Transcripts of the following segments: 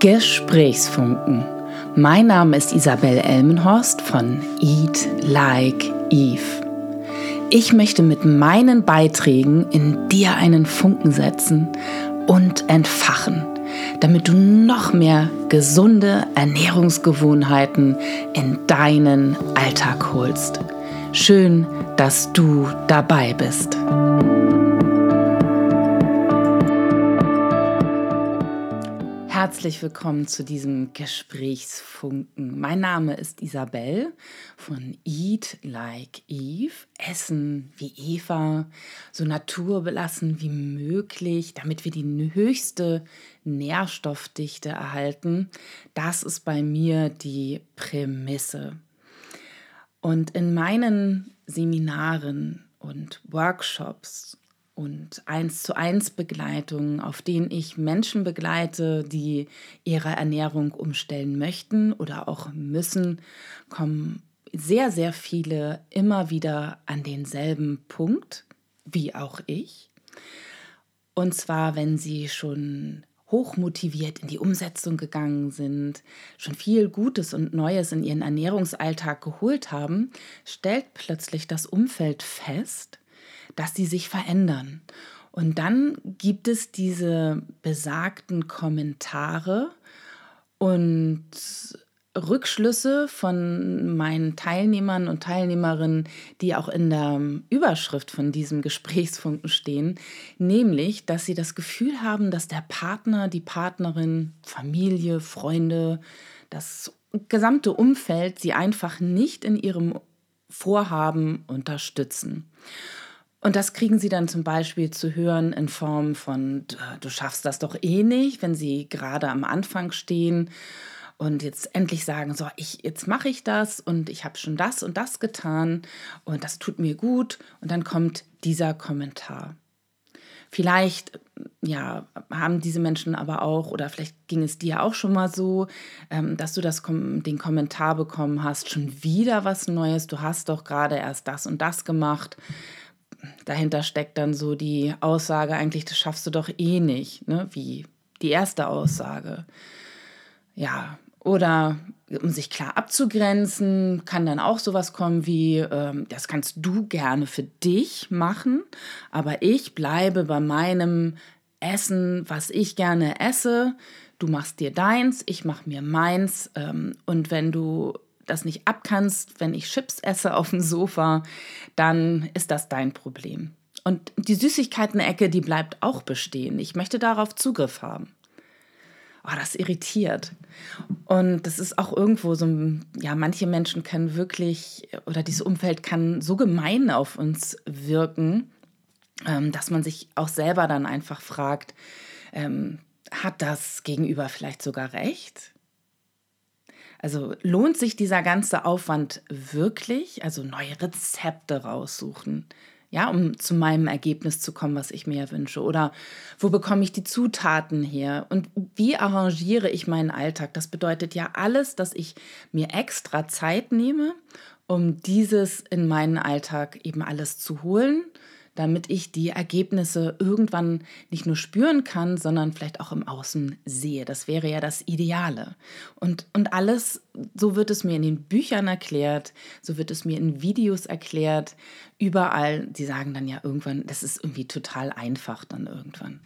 Gesprächsfunken. Mein Name ist Isabel Elmenhorst von Eat Like Eve. Ich möchte mit meinen Beiträgen in dir einen Funken setzen und entfachen, damit du noch mehr gesunde Ernährungsgewohnheiten in deinen Alltag holst. Schön, dass du dabei bist. Herzlich willkommen zu diesem Gesprächsfunken. Mein Name ist Isabel von Eat Like Eve, Essen wie Eva, so naturbelassen wie möglich, damit wir die höchste Nährstoffdichte erhalten. Das ist bei mir die Prämisse. Und in meinen Seminaren und Workshops und eins zu eins Begleitungen, auf denen ich Menschen begleite, die ihre Ernährung umstellen möchten oder auch müssen, kommen sehr, sehr viele immer wieder an denselben Punkt, wie auch ich. Und zwar, wenn sie schon hochmotiviert in die Umsetzung gegangen sind, schon viel Gutes und Neues in ihren Ernährungsalltag geholt haben, stellt plötzlich das Umfeld fest, dass sie sich verändern. Und dann gibt es diese besagten Kommentare und Rückschlüsse von meinen Teilnehmern und Teilnehmerinnen, die auch in der Überschrift von diesem Gesprächsfunken stehen, nämlich, dass sie das Gefühl haben, dass der Partner, die Partnerin, Familie, Freunde, das gesamte Umfeld sie einfach nicht in ihrem Vorhaben unterstützen. Und das kriegen sie dann zum Beispiel zu hören in Form von, du schaffst das doch eh nicht, wenn sie gerade am Anfang stehen und jetzt endlich sagen, so, ich, jetzt mache ich das und ich habe schon das und das getan und das tut mir gut. Und dann kommt dieser Kommentar. Vielleicht ja, haben diese Menschen aber auch, oder vielleicht ging es dir auch schon mal so, ähm, dass du das, den Kommentar bekommen hast, schon wieder was Neues, du hast doch gerade erst das und das gemacht dahinter steckt dann so die Aussage, eigentlich, das schaffst du doch eh nicht, ne? wie die erste Aussage. Ja, oder um sich klar abzugrenzen, kann dann auch sowas kommen wie, ähm, das kannst du gerne für dich machen, aber ich bleibe bei meinem Essen, was ich gerne esse. Du machst dir deins, ich mache mir meins. Ähm, und wenn du das nicht abkannst, wenn ich Chips esse auf dem Sofa, dann ist das dein Problem. Und die Süßigkeiten-Ecke, die bleibt auch bestehen. Ich möchte darauf Zugriff haben. Oh, das irritiert. Und das ist auch irgendwo so, ja, manche Menschen können wirklich, oder dieses Umfeld kann so gemein auf uns wirken, ähm, dass man sich auch selber dann einfach fragt, ähm, hat das Gegenüber vielleicht sogar recht? Also lohnt sich dieser ganze Aufwand wirklich? Also neue Rezepte raussuchen, ja, um zu meinem Ergebnis zu kommen, was ich mir wünsche? Oder wo bekomme ich die Zutaten her? Und wie arrangiere ich meinen Alltag? Das bedeutet ja alles, dass ich mir extra Zeit nehme, um dieses in meinen Alltag eben alles zu holen damit ich die Ergebnisse irgendwann nicht nur spüren kann, sondern vielleicht auch im Außen sehe. Das wäre ja das Ideale. Und, und alles, so wird es mir in den Büchern erklärt, so wird es mir in Videos erklärt, überall, die sagen dann ja irgendwann, das ist irgendwie total einfach dann irgendwann.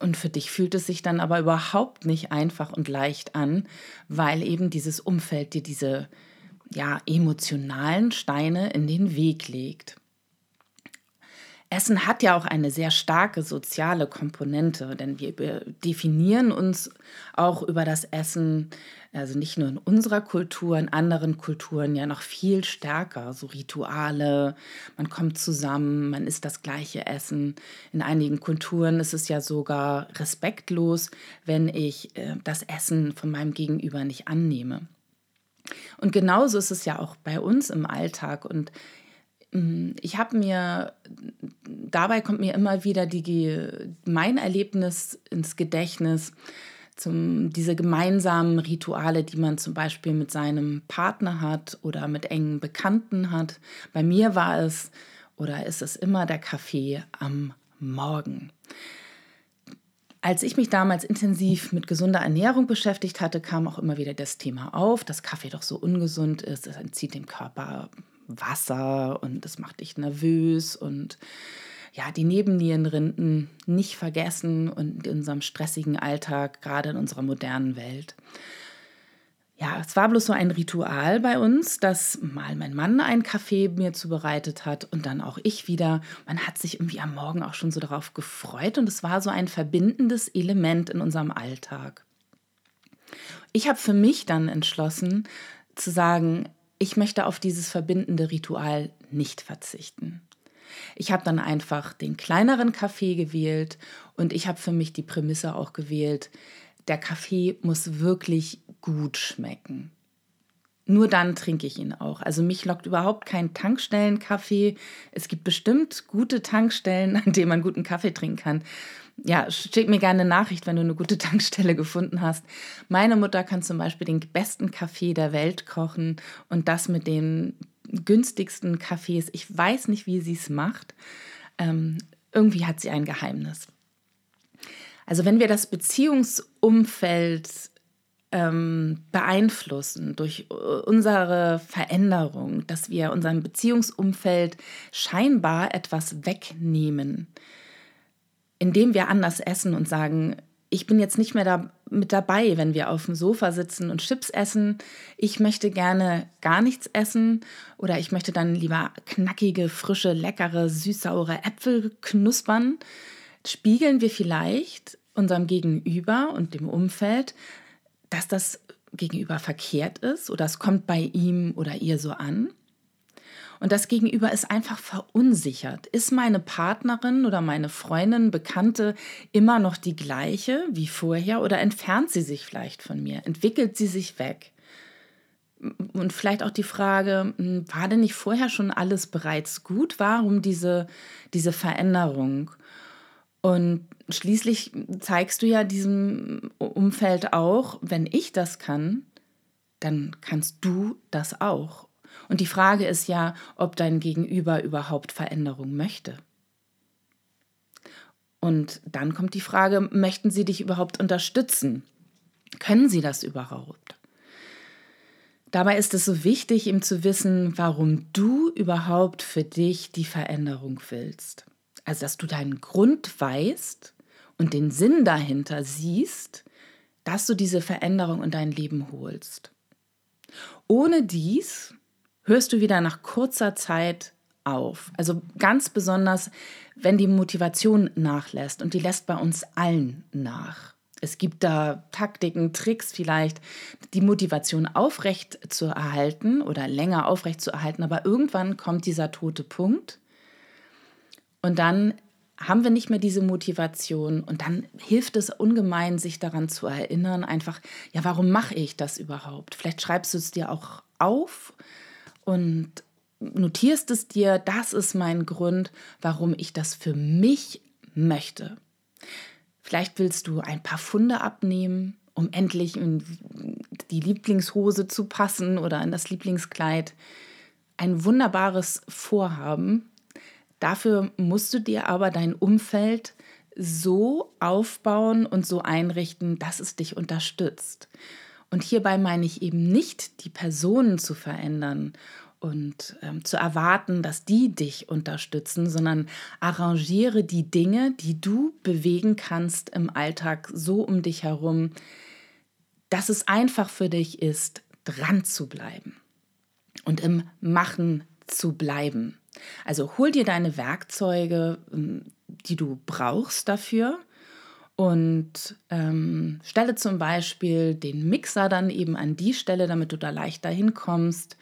Und für dich fühlt es sich dann aber überhaupt nicht einfach und leicht an, weil eben dieses Umfeld dir diese ja, emotionalen Steine in den Weg legt. Essen hat ja auch eine sehr starke soziale Komponente, denn wir definieren uns auch über das Essen, also nicht nur in unserer Kultur, in anderen Kulturen ja noch viel stärker. So Rituale, man kommt zusammen, man isst das gleiche Essen. In einigen Kulturen ist es ja sogar respektlos, wenn ich äh, das Essen von meinem Gegenüber nicht annehme. Und genauso ist es ja auch bei uns im Alltag. Und ich habe mir dabei kommt mir immer wieder die, mein Erlebnis ins Gedächtnis, zum, diese gemeinsamen Rituale, die man zum Beispiel mit seinem Partner hat oder mit engen Bekannten hat. Bei mir war es oder ist es immer der Kaffee am Morgen. Als ich mich damals intensiv mit gesunder Ernährung beschäftigt hatte, kam auch immer wieder das Thema auf, dass Kaffee doch so ungesund ist. Es entzieht dem Körper Wasser und es macht dich nervös und ja, die Nebennierenrinden nicht vergessen und in unserem stressigen Alltag, gerade in unserer modernen Welt. Ja, es war bloß so ein Ritual bei uns, dass mal mein Mann einen Kaffee mir zubereitet hat und dann auch ich wieder. Man hat sich irgendwie am Morgen auch schon so darauf gefreut und es war so ein verbindendes Element in unserem Alltag. Ich habe für mich dann entschlossen zu sagen, ich möchte auf dieses verbindende Ritual nicht verzichten. Ich habe dann einfach den kleineren Kaffee gewählt und ich habe für mich die Prämisse auch gewählt, der Kaffee muss wirklich gut schmecken. Nur dann trinke ich ihn auch. Also mich lockt überhaupt kein Tankstellenkaffee. Es gibt bestimmt gute Tankstellen, an denen man guten Kaffee trinken kann. Ja, schick mir gerne eine Nachricht, wenn du eine gute Tankstelle gefunden hast. Meine Mutter kann zum Beispiel den besten Kaffee der Welt kochen und das mit den günstigsten Kaffees. Ich weiß nicht, wie sie es macht. Ähm, irgendwie hat sie ein Geheimnis. Also wenn wir das Beziehungsumfeld ähm, beeinflussen durch äh, unsere Veränderung, dass wir unserem Beziehungsumfeld scheinbar etwas wegnehmen, indem wir anders essen und sagen, ich bin jetzt nicht mehr da mit dabei, wenn wir auf dem Sofa sitzen und Chips essen. Ich möchte gerne gar nichts essen oder ich möchte dann lieber knackige, frische, leckere, süß-saure Äpfel knuspern. Spiegeln wir vielleicht unserem Gegenüber und dem Umfeld, dass das Gegenüber verkehrt ist oder es kommt bei ihm oder ihr so an. Und das Gegenüber ist einfach verunsichert. Ist meine Partnerin oder meine Freundin, Bekannte immer noch die gleiche wie vorher oder entfernt sie sich vielleicht von mir? Entwickelt sie sich weg? Und vielleicht auch die Frage, hm, war denn nicht vorher schon alles bereits gut? Warum diese, diese Veränderung? Und schließlich zeigst du ja diesem Umfeld auch, wenn ich das kann, dann kannst du das auch. Und die Frage ist ja, ob dein Gegenüber überhaupt Veränderung möchte. Und dann kommt die Frage, möchten sie dich überhaupt unterstützen? Können sie das überhaupt? Dabei ist es so wichtig, ihm zu wissen, warum du überhaupt für dich die Veränderung willst. Also, dass du deinen Grund weißt und den Sinn dahinter siehst, dass du diese Veränderung in dein Leben holst. Ohne dies hörst du wieder nach kurzer Zeit auf. Also ganz besonders, wenn die Motivation nachlässt und die lässt bei uns allen nach. Es gibt da Taktiken, Tricks vielleicht, die Motivation aufrecht zu erhalten oder länger aufrecht zu erhalten, aber irgendwann kommt dieser tote Punkt und dann haben wir nicht mehr diese Motivation und dann hilft es ungemein, sich daran zu erinnern, einfach, ja, warum mache ich das überhaupt? Vielleicht schreibst du es dir auch auf und notierst es dir, das ist mein Grund, warum ich das für mich möchte. Vielleicht willst du ein paar Funde abnehmen, um endlich in die Lieblingshose zu passen oder in das Lieblingskleid. Ein wunderbares Vorhaben, Dafür musst du dir aber dein Umfeld so aufbauen und so einrichten, dass es dich unterstützt. Und hierbei meine ich eben nicht, die Personen zu verändern und ähm, zu erwarten, dass die dich unterstützen, sondern arrangiere die Dinge, die du bewegen kannst im Alltag so um dich herum, dass es einfach für dich ist, dran zu bleiben und im Machen zu bleiben. Also hol dir deine Werkzeuge, ähm, die du brauchst dafür und ähm, stelle zum Beispiel den Mixer dann eben an die Stelle, damit du da leichter hinkommst.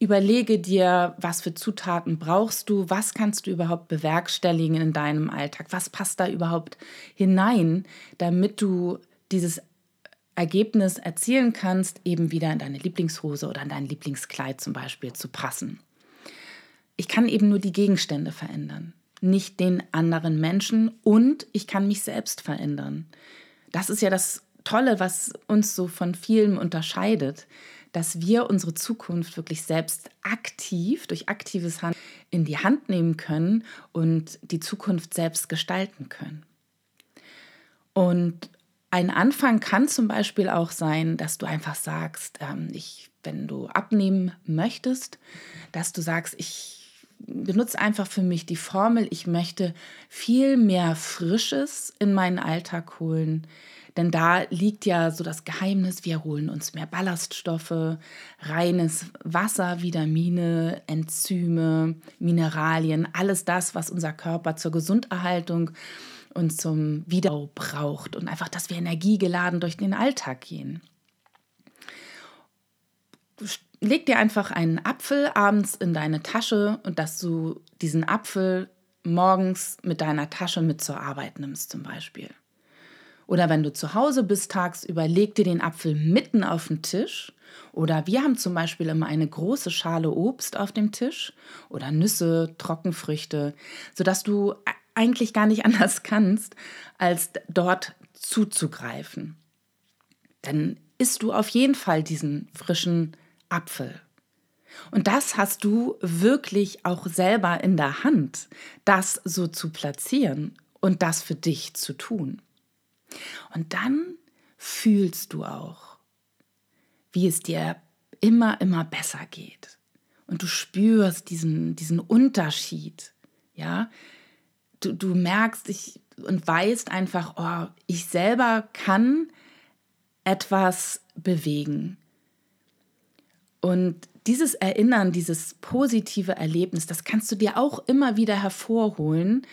Überlege dir, was für Zutaten brauchst du, was kannst du überhaupt bewerkstelligen in deinem Alltag, was passt da überhaupt hinein, damit du dieses Ergebnis erzielen kannst, eben wieder in deine Lieblingshose oder in dein Lieblingskleid zum Beispiel zu passen. Ich kann eben nur die Gegenstände verändern, nicht den anderen Menschen und ich kann mich selbst verändern. Das ist ja das Tolle, was uns so von vielen unterscheidet, dass wir unsere Zukunft wirklich selbst aktiv, durch aktives Handeln in die Hand nehmen können und die Zukunft selbst gestalten können. Und ein Anfang kann zum Beispiel auch sein, dass du einfach sagst, ähm, ich, wenn du abnehmen möchtest, dass du sagst, ich benutze einfach für mich die Formel, ich möchte viel mehr Frisches in meinen Alltag holen. Denn da liegt ja so das Geheimnis, wir holen uns mehr Ballaststoffe, reines Wasser, Vitamine, Enzyme, Mineralien, alles das, was unser Körper zur Gesunderhaltung und zum Wiederaufbau braucht und einfach, dass wir energiegeladen durch den Alltag gehen. Leg dir einfach einen Apfel abends in deine Tasche und dass du diesen Apfel morgens mit deiner Tasche mit zur Arbeit nimmst zum Beispiel. Oder wenn du zu Hause bist tagsüber, leg dir den Apfel mitten auf den Tisch. Oder wir haben zum Beispiel immer eine große Schale Obst auf dem Tisch oder Nüsse, Trockenfrüchte, sodass du eigentlich gar nicht anders kannst, als dort zuzugreifen. Dann isst du auf jeden Fall diesen frischen Apfel. Und das hast du wirklich auch selber in der Hand, das so zu platzieren und das für dich zu tun. Und dann fühlst du auch, wie es dir immer, immer besser geht. Und du spürst diesen, diesen Unterschied. Ja, du, du merkst ich, und weißt einfach, oh, ich selber kann etwas bewegen. Und dieses Erinnern, dieses positive Erlebnis, das kannst du dir auch immer wieder hervorholen.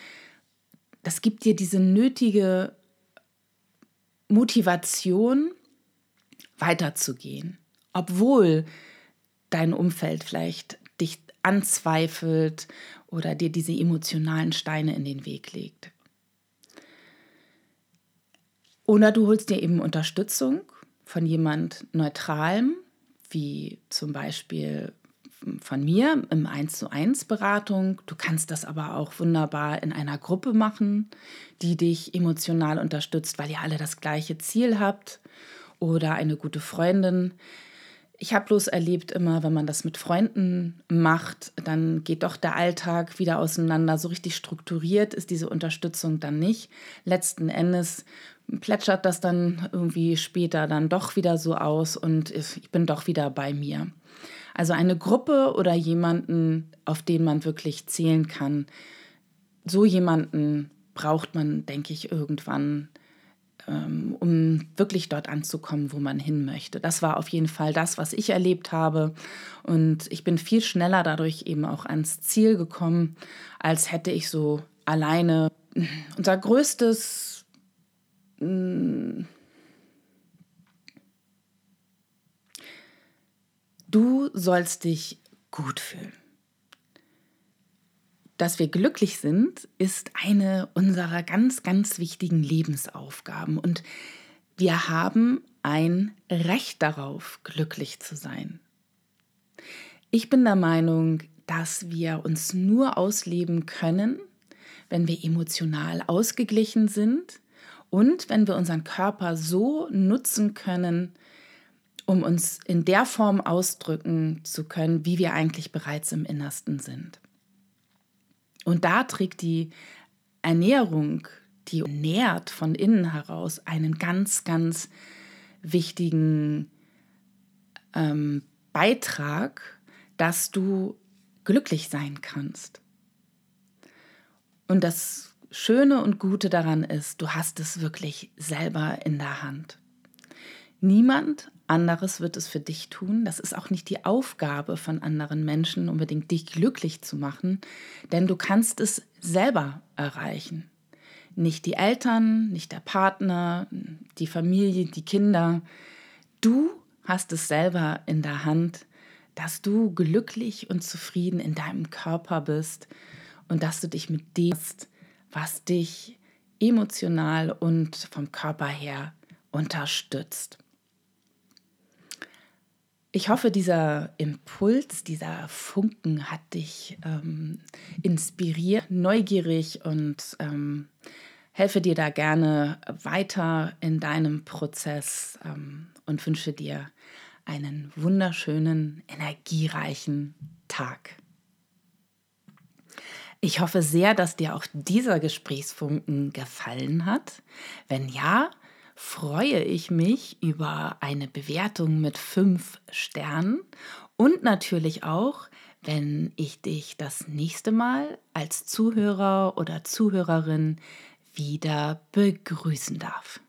Das gibt dir diese nötige Motivation, weiterzugehen, obwohl dein Umfeld vielleicht dich anzweifelt oder dir diese emotionalen Steine in den Weg legt. Oder du holst dir eben Unterstützung von jemand Neutralem, wie zum Beispiel von mir im 1 zu 1 Beratung. Du kannst das aber auch wunderbar in einer Gruppe machen, die dich emotional unterstützt, weil ihr alle das gleiche Ziel habt. Oder eine gute Freundin. Ich habe bloß erlebt, immer wenn man das mit Freunden macht, dann geht doch der Alltag wieder auseinander. So richtig strukturiert ist diese Unterstützung dann nicht. Letzten Endes plätschert das dann irgendwie später dann doch wieder so aus und ich bin doch wieder bei mir. Also eine Gruppe oder jemanden, auf den man wirklich zählen kann, so jemanden braucht man, denke ich, irgendwann, ähm, um wirklich dort anzukommen, wo man hin möchte. Das war auf jeden Fall das, was ich erlebt habe. Und ich bin viel schneller dadurch eben auch ans Ziel gekommen, als hätte ich so alleine unser größtes Du sollst dich gut fühlen. Dass wir glücklich sind, ist eine unserer ganz, ganz wichtigen Lebensaufgaben. Und wir haben ein Recht darauf, glücklich zu sein. Ich bin der Meinung, dass wir uns nur ausleben können, wenn wir emotional ausgeglichen sind und wenn wir unseren Körper so nutzen können, um uns in der Form ausdrücken zu können, wie wir eigentlich bereits im Innersten sind. Und da trägt die Ernährung, die nährt von innen heraus, einen ganz, ganz wichtigen ähm, Beitrag, dass du glücklich sein kannst. Und das Schöne und Gute daran ist, du hast es wirklich selber in der Hand. Niemand anderes wird es für dich tun. Das ist auch nicht die Aufgabe von anderen Menschen, unbedingt dich glücklich zu machen, denn du kannst es selber erreichen. Nicht die Eltern, nicht der Partner, die Familie, die Kinder. Du hast es selber in der Hand, dass du glücklich und zufrieden in deinem Körper bist und dass du dich mit dem, was dich emotional und vom Körper her unterstützt. Ich hoffe, dieser Impuls, dieser Funken hat dich ähm, inspiriert, neugierig und ähm, helfe dir da gerne weiter in deinem Prozess ähm, und wünsche dir einen wunderschönen, energiereichen Tag. Ich hoffe sehr, dass dir auch dieser Gesprächsfunken gefallen hat. Wenn ja, freue ich mich über eine Bewertung mit fünf Sternen und natürlich auch, wenn ich dich das nächste Mal als Zuhörer oder Zuhörerin wieder begrüßen darf.